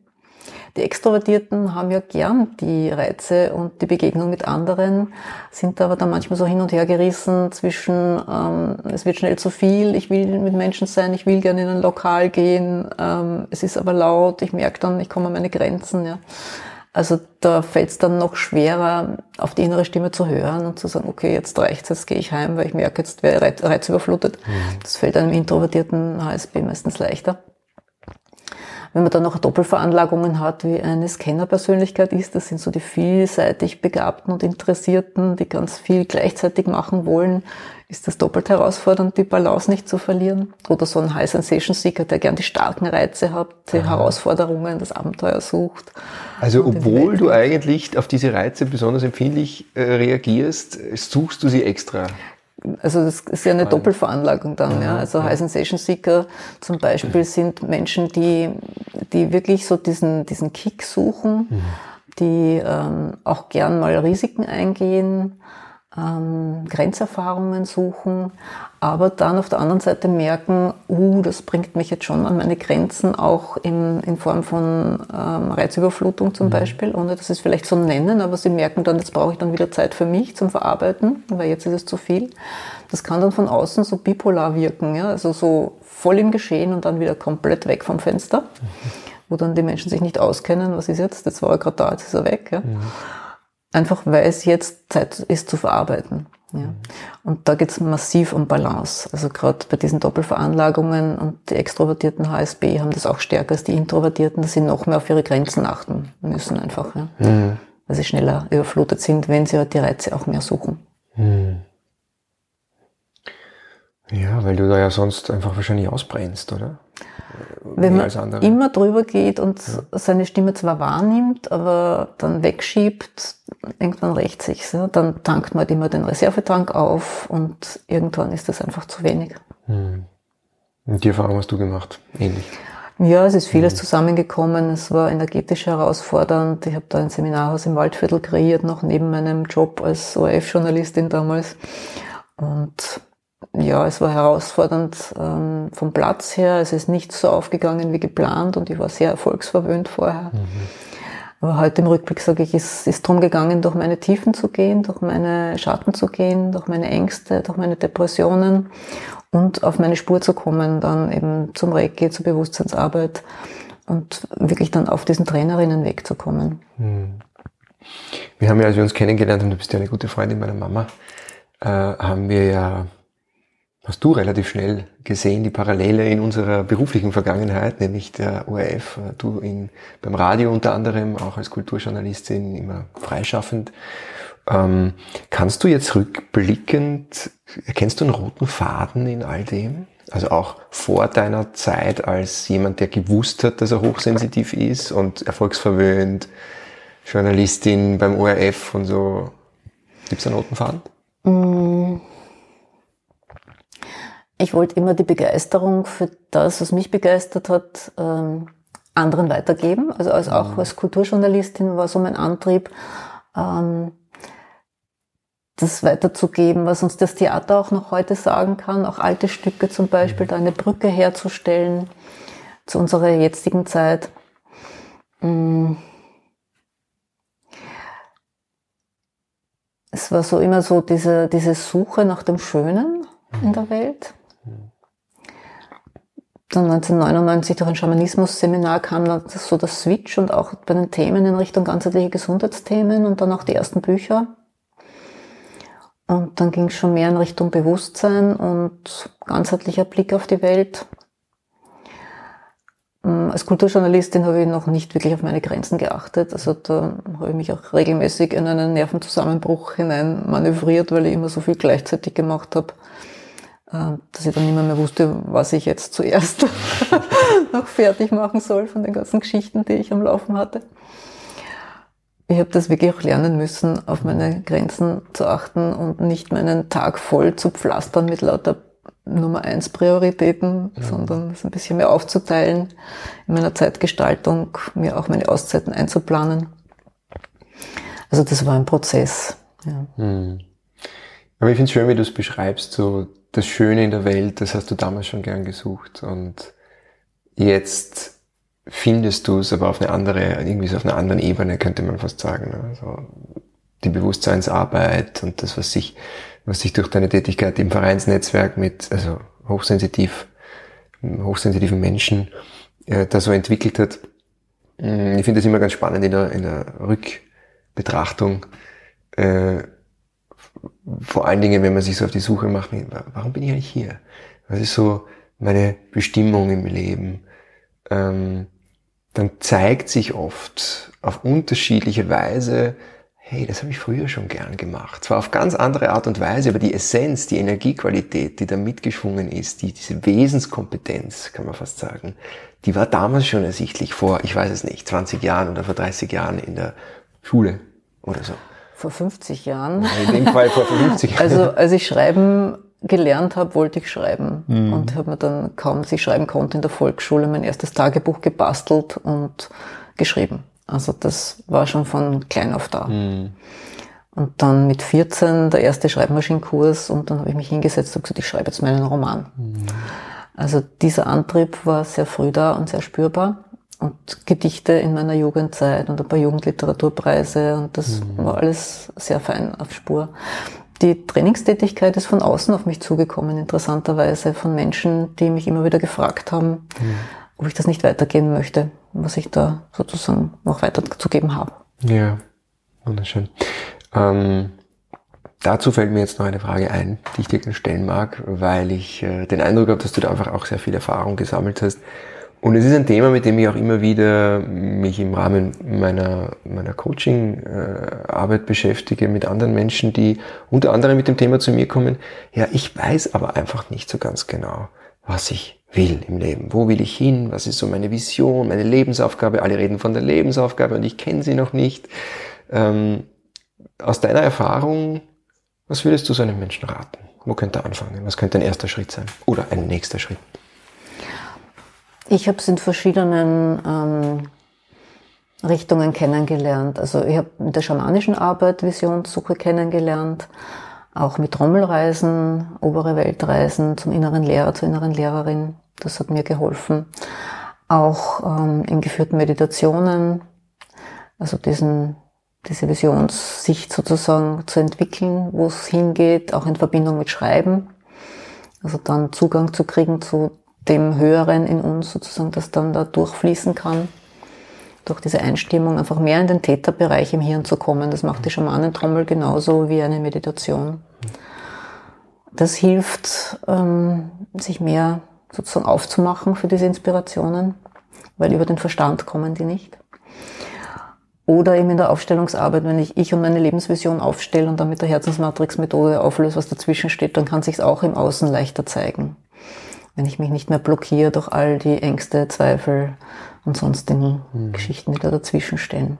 Die Extrovertierten haben ja gern die Reize und die Begegnung mit anderen, sind aber dann manchmal so hin und her gerissen zwischen, ähm, es wird schnell zu viel, ich will mit Menschen sein, ich will gerne in ein Lokal gehen, ähm, es ist aber laut, ich merke dann, ich komme an meine Grenzen. Ja. Also da fällt es dann noch schwerer, auf die innere Stimme zu hören und zu sagen, okay, jetzt reicht's, jetzt gehe ich heim, weil ich merke, jetzt wäre reizüberflutet. Mhm. Das fällt einem introvertierten HSB meistens leichter. Wenn man dann noch Doppelveranlagungen hat, wie eine Scanner-Persönlichkeit ist, das sind so die vielseitig Begabten und Interessierten, die ganz viel gleichzeitig machen wollen, ist das doppelt herausfordernd, die Balance nicht zu verlieren. Oder so ein High Sensation Seeker, der gern die starken Reize hat, die Aha. Herausforderungen, das Abenteuer sucht.
Also obwohl du eigentlich auf diese Reize besonders empfindlich äh, reagierst, suchst du sie extra.
Also das ist ja eine Doppelveranlagung dann. Ja. Also High Sensation Seeker zum Beispiel sind Menschen, die, die wirklich so diesen, diesen Kick suchen, mhm. die ähm, auch gern mal Risiken eingehen, ähm, Grenzerfahrungen suchen, aber dann auf der anderen Seite merken, uh, das bringt mich jetzt schon an meine Grenzen, auch in, in Form von ähm, Reizüberflutung zum mhm. Beispiel, ohne dass sie es vielleicht so nennen, aber sie merken dann, jetzt brauche ich dann wieder Zeit für mich zum Verarbeiten, weil jetzt ist es zu viel. Das kann dann von außen so bipolar wirken, ja? also so voll im Geschehen und dann wieder komplett weg vom Fenster, mhm. wo dann die Menschen sich nicht auskennen, was ist jetzt, jetzt war er gerade da, jetzt ist er weg. Ja? Mhm. Einfach weil es jetzt Zeit ist zu verarbeiten. Ja. Mhm. Und da geht es massiv um Balance. Also gerade bei diesen Doppelveranlagungen und die extrovertierten HSB haben das auch stärker als die Introvertierten, dass sie noch mehr auf ihre Grenzen achten müssen einfach. Ja. Mhm. Weil sie schneller überflutet sind, wenn sie halt die Reize auch mehr suchen. Mhm.
Ja, weil du da ja sonst einfach wahrscheinlich ausbrennst, oder?
Wenn man immer drüber geht und ja. seine Stimme zwar wahrnimmt, aber dann wegschiebt, irgendwann rächt sich's. Ja? Dann tankt man halt immer den Reservetank auf und irgendwann ist das einfach zu wenig.
Hm. Und die Erfahrung hast du gemacht, ähnlich?
Ja, es ist vieles mhm. zusammengekommen. Es war energetisch herausfordernd. Ich habe da ein Seminarhaus im Waldviertel kreiert, noch neben meinem Job als ORF-Journalistin damals. Und ja, es war herausfordernd ähm, vom Platz her. Es ist nicht so aufgegangen wie geplant und ich war sehr erfolgsverwöhnt vorher. Mhm. Aber heute im Rückblick sage ich, es ist darum gegangen, durch meine Tiefen zu gehen, durch meine Schatten zu gehen, durch meine Ängste, durch meine Depressionen und auf meine Spur zu kommen, dann eben zum Reiki, zur Bewusstseinsarbeit und wirklich dann auf diesen Trainerinnen wegzukommen. Mhm.
Wir haben ja, als wir uns kennengelernt haben, du bist ja eine gute Freundin meiner Mama, äh, haben wir ja hast du relativ schnell gesehen, die Parallele in unserer beruflichen Vergangenheit, nämlich der ORF, du in, beim Radio unter anderem, auch als Kulturjournalistin immer freischaffend. Ähm, kannst du jetzt rückblickend, erkennst du einen roten Faden in all dem? Also auch vor deiner Zeit als jemand, der gewusst hat, dass er hochsensitiv ist und erfolgsverwöhnt, Journalistin beim ORF und so. Gibt es einen roten Faden? Mm
ich wollte immer die Begeisterung für das, was mich begeistert hat, ähm, anderen weitergeben. Also als auch mhm. als Kulturjournalistin war so mein Antrieb, ähm, das weiterzugeben, was uns das Theater auch noch heute sagen kann, auch alte Stücke zum Beispiel, da eine Brücke herzustellen zu unserer jetzigen Zeit. Mm. Es war so immer so diese, diese Suche nach dem Schönen in der Welt. Dann 1999 durch ein Schamanismus-Seminar kam dann so das Switch und auch bei den Themen in Richtung ganzheitliche Gesundheitsthemen und dann auch die ersten Bücher. Und dann ging es schon mehr in Richtung Bewusstsein und ganzheitlicher Blick auf die Welt. Ähm, als Kulturjournalistin habe ich noch nicht wirklich auf meine Grenzen geachtet. Also da habe ich mich auch regelmäßig in einen Nervenzusammenbruch hinein manövriert, weil ich immer so viel gleichzeitig gemacht habe, dass ich dann nicht mehr, mehr wusste, was ich jetzt zuerst noch fertig machen soll von den ganzen Geschichten, die ich am Laufen hatte ich habe das wirklich auch lernen müssen, auf meine Grenzen zu achten und nicht meinen Tag voll zu pflastern mit lauter Nummer eins Prioritäten, ja. sondern es ein bisschen mehr aufzuteilen, in meiner Zeitgestaltung mir auch meine Auszeiten einzuplanen. Also das war ein Prozess. Ja.
Hm. Aber ich finde es schön, wie du es beschreibst, so das Schöne in der Welt, das hast du damals schon gern gesucht und jetzt findest du es aber auf eine andere, irgendwie so auf einer anderen Ebene, könnte man fast sagen. Also die Bewusstseinsarbeit und das, was sich, was sich durch deine Tätigkeit im Vereinsnetzwerk mit, also hochsensitiv, hochsensitiven Menschen äh, da so entwickelt hat. Mm, ich finde das immer ganz spannend in der, in der Rückbetrachtung. Äh, vor allen Dingen, wenn man sich so auf die Suche macht, warum bin ich eigentlich hier? Was ist so meine Bestimmung im Leben? Ähm, dann zeigt sich oft auf unterschiedliche Weise, hey, das habe ich früher schon gern gemacht. Zwar auf ganz andere Art und Weise, aber die Essenz, die Energiequalität, die da mitgeschwungen ist, die, diese Wesenskompetenz, kann man fast sagen, die war damals schon ersichtlich vor, ich weiß es nicht, 20 Jahren oder vor 30 Jahren in der Schule oder so.
Vor 50 Jahren.
in dem Fall vor 50
Jahren. Also als ich schreiben gelernt habe, wollte ich schreiben. Mhm. Und habe mir dann, kaum dass ich schreiben konnte, in der Volksschule mein erstes Tagebuch gebastelt und geschrieben. Also das war schon von klein auf da. Mhm. Und dann mit 14 der erste Schreibmaschinenkurs und dann habe ich mich hingesetzt und gesagt, ich schreibe jetzt meinen Roman. Mhm. Also dieser Antrieb war sehr früh da und sehr spürbar. Und Gedichte in meiner Jugendzeit und ein paar Jugendliteraturpreise und das mhm. war alles sehr fein auf Spur die Trainingstätigkeit ist von außen auf mich zugekommen, interessanterweise von Menschen, die mich immer wieder gefragt haben, mhm. ob ich das nicht weitergehen möchte, was ich da sozusagen noch weiterzugeben habe.
Ja, wunderschön. Ähm, dazu fällt mir jetzt noch eine Frage ein, die ich dir stellen mag, weil ich äh, den Eindruck habe, dass du da einfach auch sehr viel Erfahrung gesammelt hast und es ist ein Thema, mit dem ich auch immer wieder mich im Rahmen meiner, meiner Coaching-Arbeit beschäftige mit anderen Menschen, die unter anderem mit dem Thema zu mir kommen. Ja, ich weiß aber einfach nicht so ganz genau, was ich will im Leben. Wo will ich hin? Was ist so meine Vision, meine Lebensaufgabe? Alle reden von der Lebensaufgabe und ich kenne sie noch nicht. Ähm, aus deiner Erfahrung, was würdest du so einem Menschen raten? Wo könnte er anfangen? Was könnte ein erster Schritt sein? Oder ein nächster Schritt?
Ich habe es in verschiedenen ähm, Richtungen kennengelernt. Also ich habe mit der schamanischen Arbeit Visionssuche kennengelernt, auch mit Trommelreisen, obere Weltreisen zum inneren Lehrer, zur inneren Lehrerin. Das hat mir geholfen. Auch ähm, in geführten Meditationen, also diesen, diese Visionssicht sozusagen zu entwickeln, wo es hingeht, auch in Verbindung mit Schreiben. Also dann Zugang zu kriegen zu dem Höheren in uns sozusagen, das dann da durchfließen kann. Durch diese Einstimmung einfach mehr in den Täterbereich im Hirn zu kommen. Das macht die Schamanentrommel genauso wie eine Meditation. Das hilft, ähm, sich mehr sozusagen aufzumachen für diese Inspirationen, weil über den Verstand kommen die nicht. Oder eben in der Aufstellungsarbeit, wenn ich ich und meine Lebensvision aufstelle und dann mit der Herzensmatrix-Methode auflöse, was dazwischen steht, dann kann sich auch im Außen leichter zeigen wenn ich mich nicht mehr blockiere durch all die Ängste, Zweifel und sonstigen mhm. Geschichten, die da dazwischen stehen.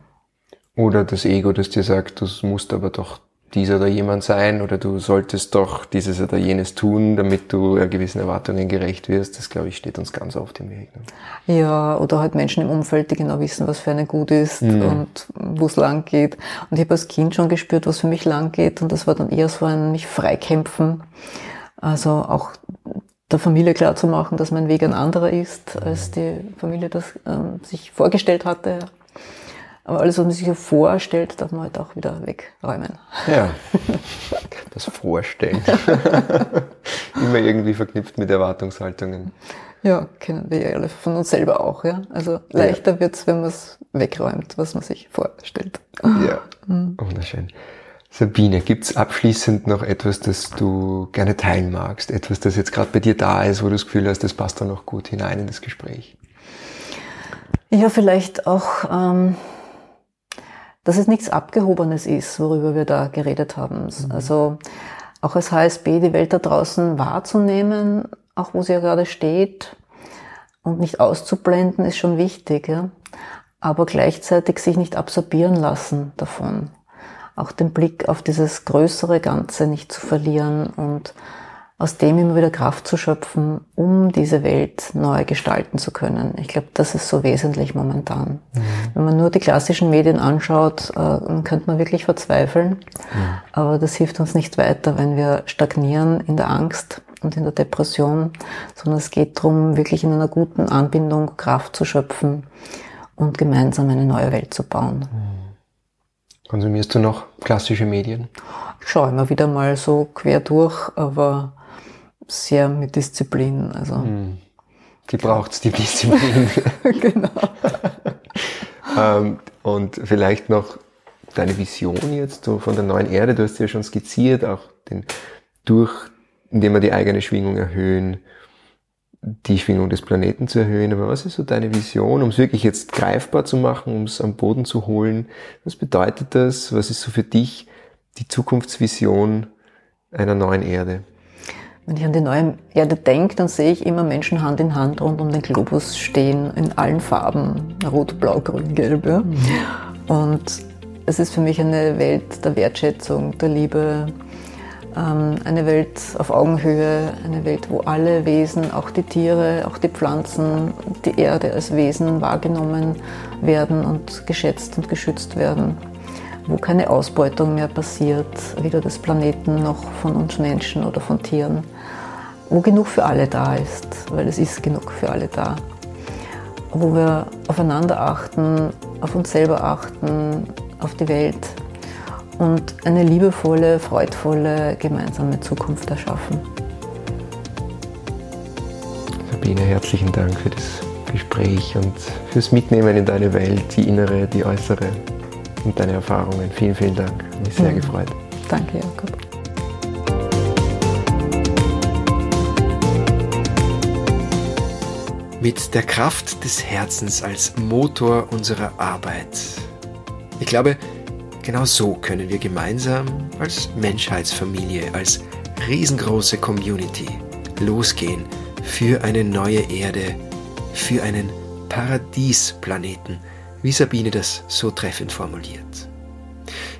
Oder das Ego, das dir sagt, du musst aber doch dieser oder jemand sein oder du solltest doch dieses oder jenes tun, damit du gewissen Erwartungen gerecht wirst. Das, glaube ich, steht uns ganz oft im Weg.
Ne? Ja, oder halt Menschen im Umfeld, die genau wissen, was für eine gut ist mhm. und wo es lang geht. Und ich habe als Kind schon gespürt, was für mich lang geht und das war dann eher so ein mich freikämpfen. Also auch der Familie klar zu machen, dass mein Weg ein anderer ist, als die Familie das ähm, sich vorgestellt hatte. Aber alles, was man sich so vorstellt, darf man halt auch wieder wegräumen.
Ja, das Vorstellen. Immer irgendwie verknüpft mit Erwartungshaltungen.
Ja, kennen wir ja alle von uns selber auch. Ja? Also leichter ja. wird's, wenn man es wegräumt, was man sich vorstellt.
Ja, mhm. wunderschön. Sabine, gibt's abschließend noch etwas, das du gerne teilen magst? Etwas, das jetzt gerade bei dir da ist, wo du das Gefühl hast, das passt da noch gut hinein in das Gespräch?
Ja, vielleicht auch ähm, dass es nichts Abgehobenes ist, worüber wir da geredet haben. Mhm. Also auch als HSB die Welt da draußen wahrzunehmen, auch wo sie ja gerade steht und nicht auszublenden, ist schon wichtig. Ja? Aber gleichzeitig sich nicht absorbieren lassen davon. Auch den Blick auf dieses größere Ganze nicht zu verlieren und aus dem immer wieder Kraft zu schöpfen, um diese Welt neu gestalten zu können. Ich glaube, das ist so wesentlich momentan. Mhm. Wenn man nur die klassischen Medien anschaut, äh, dann könnte man wirklich verzweifeln. Mhm. Aber das hilft uns nicht weiter, wenn wir stagnieren in der Angst und in der Depression, sondern es geht darum, wirklich in einer guten Anbindung Kraft zu schöpfen und gemeinsam eine neue Welt zu bauen.
Mhm. Konsumierst du noch klassische Medien?
Ich schaue immer wieder mal so quer durch, aber sehr mit Disziplin. Also. Hm.
Die braucht's, die Disziplin. genau. ähm, und vielleicht noch deine Vision jetzt so von der neuen Erde, du hast ja schon skizziert, auch den, durch, indem wir die eigene Schwingung erhöhen, die Schwingung des Planeten zu erhöhen. Aber was ist so deine Vision, um es wirklich jetzt greifbar zu machen, um es am Boden zu holen? Was bedeutet das? Was ist so für dich die Zukunftsvision einer neuen Erde?
Wenn ich an die neue Erde denke, dann sehe ich immer Menschen Hand in Hand rund um den Globus stehen, in allen Farben, rot, blau, grün, gelb. Ja? Mhm. Und es ist für mich eine Welt der Wertschätzung, der Liebe, eine Welt auf Augenhöhe, eine Welt, wo alle Wesen, auch die Tiere, auch die Pflanzen, die Erde als Wesen wahrgenommen werden und geschätzt und geschützt werden. Wo keine Ausbeutung mehr passiert, weder des Planeten noch von uns Menschen oder von Tieren, wo genug für alle da ist, weil es ist genug für alle da, wo wir aufeinander achten, auf uns selber achten, auf die Welt und eine liebevolle, freudvolle gemeinsame Zukunft erschaffen.
Sabine, herzlichen Dank für das Gespräch und fürs Mitnehmen in deine Welt, die innere, die äußere und deine Erfahrungen. Vielen, vielen Dank. Mich sehr mhm. gefreut.
Danke, Jakob.
Mit der Kraft des Herzens als Motor unserer Arbeit. Ich glaube, genau so können wir gemeinsam als Menschheitsfamilie, als riesengroße Community losgehen für eine neue Erde, für einen Paradiesplaneten wie Sabine das so treffend formuliert.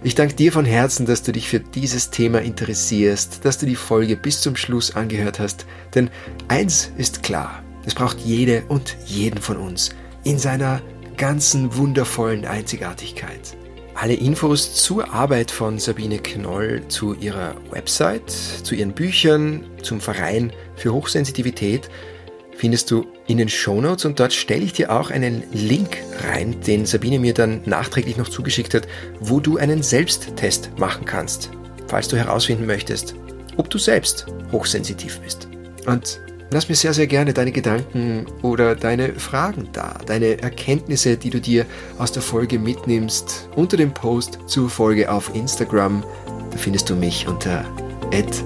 Ich danke dir von Herzen, dass du dich für dieses Thema interessierst, dass du die Folge bis zum Schluss angehört hast, denn eins ist klar, es braucht jede und jeden von uns in seiner ganzen wundervollen Einzigartigkeit. Alle Infos zur Arbeit von Sabine Knoll, zu ihrer Website, zu ihren Büchern, zum Verein für Hochsensitivität findest du in den Shownotes und dort stelle ich dir auch einen Link rein, den Sabine mir dann nachträglich noch zugeschickt hat, wo du einen Selbsttest machen kannst, falls du herausfinden möchtest, ob du selbst hochsensitiv bist. Und lass mir sehr, sehr gerne deine Gedanken oder deine Fragen da, deine Erkenntnisse, die du dir aus der Folge mitnimmst, unter dem Post zur Folge auf Instagram. Da findest du mich unter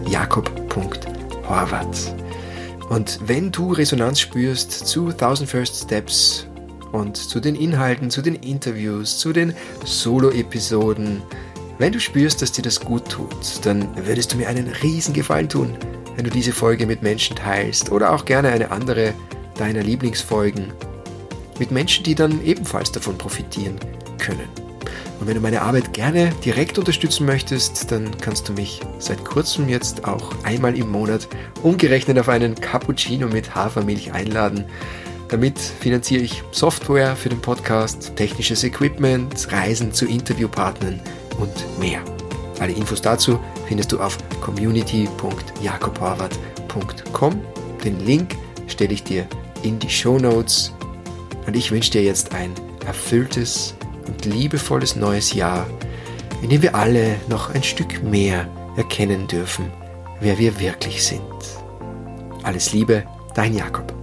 jakob.horvath. Und wenn du Resonanz spürst zu 1000 First Steps und zu den Inhalten, zu den Interviews, zu den Solo-Episoden, wenn du spürst, dass dir das gut tut, dann würdest du mir einen riesen Gefallen tun, wenn du diese Folge mit Menschen teilst oder auch gerne eine andere deiner Lieblingsfolgen mit Menschen, die dann ebenfalls davon profitieren können. Und wenn du meine Arbeit gerne direkt unterstützen möchtest, dann kannst du mich seit kurzem jetzt auch einmal im Monat umgerechnet auf einen Cappuccino mit Hafermilch einladen. Damit finanziere ich Software für den Podcast, technisches Equipment, Reisen zu Interviewpartnern und mehr. Alle Infos dazu findest du auf community.jakobhorvath.com. Den Link stelle ich dir in die Show Notes. Und ich wünsche dir jetzt ein erfülltes und liebevolles neues Jahr, in dem wir alle noch ein Stück mehr erkennen dürfen, wer wir wirklich sind. Alles Liebe, dein Jakob.